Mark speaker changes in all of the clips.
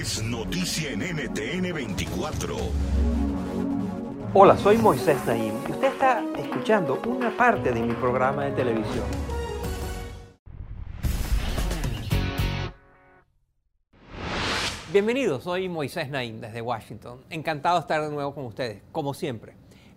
Speaker 1: Es noticia en NTN 24.
Speaker 2: Hola, soy Moisés Naim y usted está escuchando una parte de mi programa de televisión. Bienvenidos, soy Moisés Naim desde Washington. Encantado de estar de nuevo con ustedes, como siempre.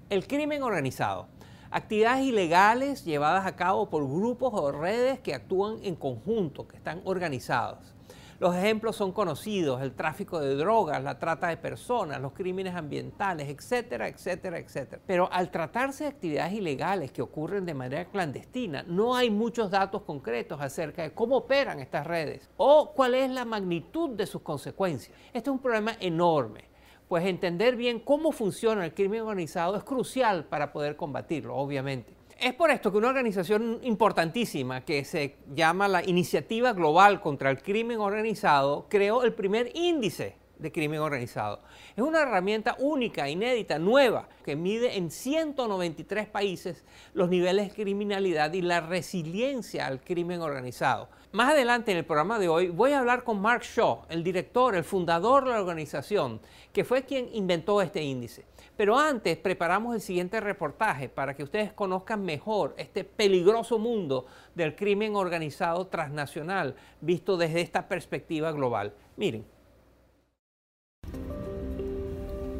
Speaker 2: El crimen organizado. Actividades ilegales llevadas a cabo por grupos o redes que actúan en conjunto, que están organizados. Los ejemplos son conocidos, el tráfico de drogas, la trata de personas, los crímenes ambientales, etcétera, etcétera, etcétera. Pero al tratarse de actividades ilegales que ocurren de manera clandestina, no hay muchos datos concretos acerca de cómo operan estas redes o cuál es la magnitud de sus consecuencias. Este es un problema enorme pues entender bien cómo funciona el crimen organizado es crucial para poder combatirlo, obviamente. Es por esto que una organización importantísima que se llama la Iniciativa Global contra el Crimen Organizado creó el primer índice de crimen organizado. Es una herramienta única, inédita, nueva, que mide en 193 países los niveles de criminalidad y la resiliencia al crimen organizado. Más adelante en el programa de hoy voy a hablar con Mark Shaw, el director, el fundador de la organización, que fue quien inventó este índice. Pero antes preparamos el siguiente reportaje para que ustedes conozcan mejor este peligroso mundo del crimen organizado transnacional visto desde esta perspectiva global. Miren.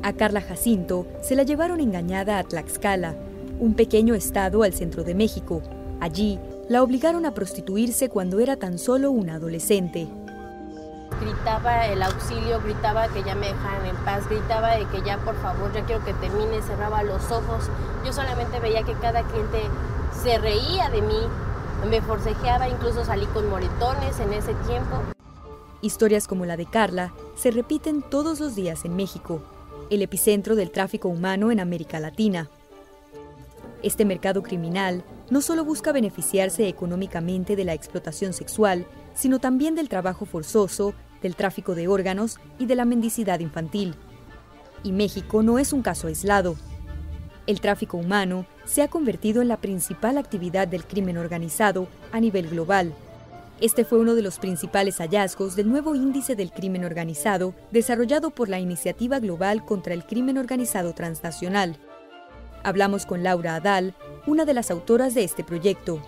Speaker 3: A Carla Jacinto se la llevaron engañada a Tlaxcala, un pequeño estado al centro de México. Allí la obligaron a prostituirse cuando era tan solo una adolescente
Speaker 4: gritaba el auxilio, gritaba que ya me dejaran en paz, gritaba de que ya por favor, ya quiero que termine, cerraba los ojos. Yo solamente veía que cada cliente se reía de mí, me forcejeaba, incluso salí con moretones en ese tiempo.
Speaker 3: Historias como la de Carla se repiten todos los días en México, el epicentro del tráfico humano en América Latina. Este mercado criminal no solo busca beneficiarse económicamente de la explotación sexual, sino también del trabajo forzoso, del tráfico de órganos y de la mendicidad infantil. Y México no es un caso aislado. El tráfico humano se ha convertido en la principal actividad del crimen organizado a nivel global. Este fue uno de los principales hallazgos del nuevo índice del crimen organizado desarrollado por la Iniciativa Global contra el Crimen Organizado Transnacional. Hablamos con Laura Adal, una de las autoras de este proyecto.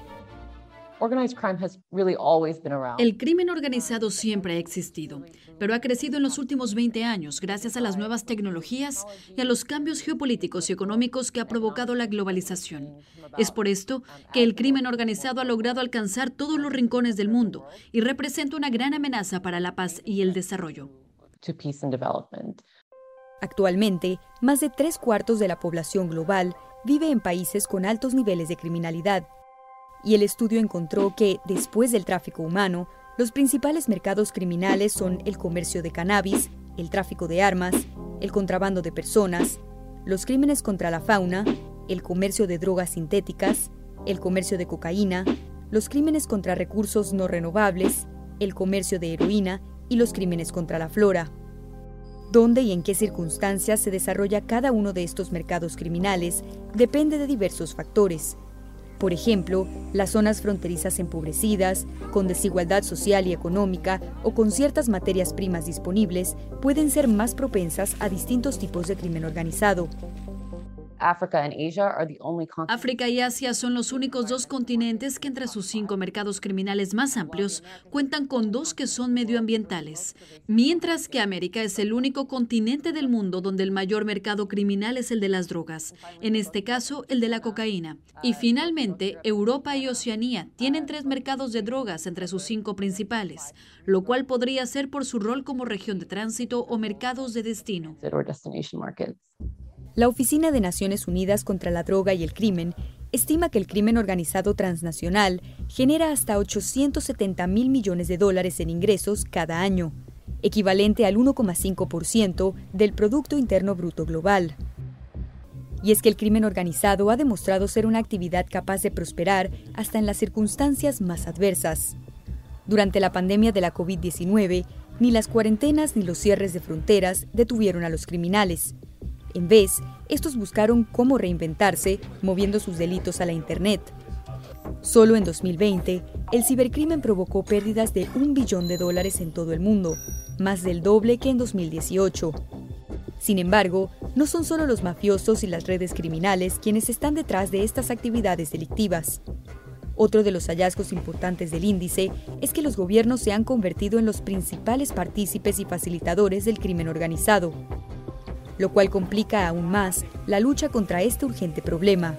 Speaker 5: El crimen organizado siempre ha existido, pero ha crecido en los últimos 20 años gracias a las nuevas tecnologías y a los cambios geopolíticos y económicos que ha provocado la globalización. Es por esto que el crimen organizado ha logrado alcanzar todos los rincones del mundo y representa una gran amenaza para la paz y el desarrollo.
Speaker 3: Actualmente, más de tres cuartos de la población global vive en países con altos niveles de criminalidad y el estudio encontró que, después del tráfico humano, los principales mercados criminales son el comercio de cannabis, el tráfico de armas, el contrabando de personas, los crímenes contra la fauna, el comercio de drogas sintéticas, el comercio de cocaína, los crímenes contra recursos no renovables, el comercio de heroína y los crímenes contra la flora. Dónde y en qué circunstancias se desarrolla cada uno de estos mercados criminales depende de diversos factores, por ejemplo, las zonas fronterizas empobrecidas, con desigualdad social y económica o con ciertas materias primas disponibles pueden ser más propensas a distintos tipos de crimen organizado.
Speaker 5: África y Asia son los únicos dos continentes que entre sus cinco mercados criminales más amplios cuentan con dos que son medioambientales, mientras que América es el único continente del mundo donde el mayor mercado criminal es el de las drogas, en este caso el de la cocaína. Y finalmente, Europa y Oceanía tienen tres mercados de drogas entre sus cinco principales, lo cual podría ser por su rol como región de tránsito o mercados de destino.
Speaker 3: La Oficina de Naciones Unidas contra la Droga y el Crimen estima que el crimen organizado transnacional genera hasta 870 mil millones de dólares en ingresos cada año, equivalente al 1,5% del Producto Interno Bruto Global. Y es que el crimen organizado ha demostrado ser una actividad capaz de prosperar hasta en las circunstancias más adversas. Durante la pandemia de la COVID-19, ni las cuarentenas ni los cierres de fronteras detuvieron a los criminales. En vez, estos buscaron cómo reinventarse moviendo sus delitos a la Internet. Solo en 2020, el cibercrimen provocó pérdidas de un billón de dólares en todo el mundo, más del doble que en 2018. Sin embargo, no son solo los mafiosos y las redes criminales quienes están detrás de estas actividades delictivas. Otro de los hallazgos importantes del índice es que los gobiernos se han convertido en los principales partícipes y facilitadores del crimen organizado lo cual complica aún más la lucha contra este urgente problema.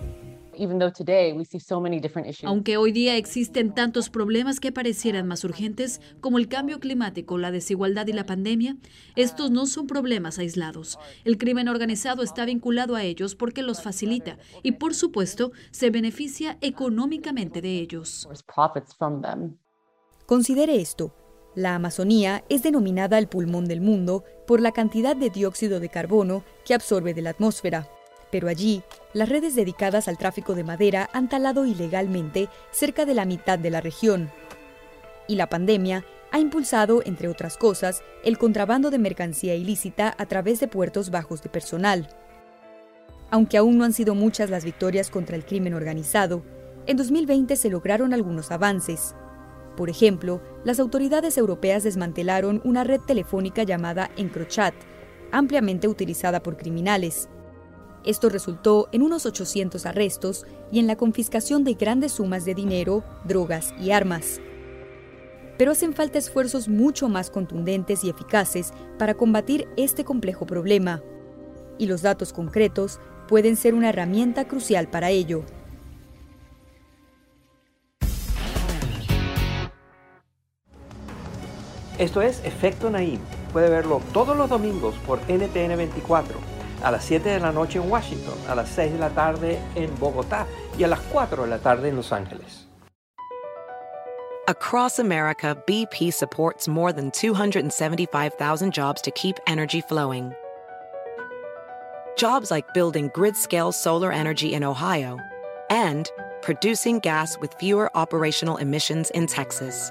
Speaker 5: Aunque hoy día existen tantos problemas que parecieran más urgentes, como el cambio climático, la desigualdad y la pandemia, estos no son problemas aislados. El crimen organizado está vinculado a ellos porque los facilita y, por supuesto, se beneficia económicamente de ellos.
Speaker 3: Considere esto. La Amazonía es denominada el pulmón del mundo por la cantidad de dióxido de carbono que absorbe de la atmósfera. Pero allí, las redes dedicadas al tráfico de madera han talado ilegalmente cerca de la mitad de la región. Y la pandemia ha impulsado, entre otras cosas, el contrabando de mercancía ilícita a través de puertos bajos de personal. Aunque aún no han sido muchas las victorias contra el crimen organizado, en 2020 se lograron algunos avances. Por ejemplo, las autoridades europeas desmantelaron una red telefónica llamada Encrochat, ampliamente utilizada por criminales. Esto resultó en unos 800 arrestos y en la confiscación de grandes sumas de dinero, drogas y armas. Pero hacen falta esfuerzos mucho más contundentes y eficaces para combatir este complejo problema. Y los datos concretos pueden ser una herramienta crucial para ello.
Speaker 2: Esto es Efecto Naim. Puede verlo todos los domingos por NTN 24, a las 7 de la noche en Washington, a las 6 de la tarde en Bogotá y a las 4 de la tarde en Los Ángeles.
Speaker 6: Across America, BP supports more than 275,000 jobs to keep energy flowing. Jobs like building grid-scale solar energy in Ohio and producing gas with fewer operational emissions in Texas.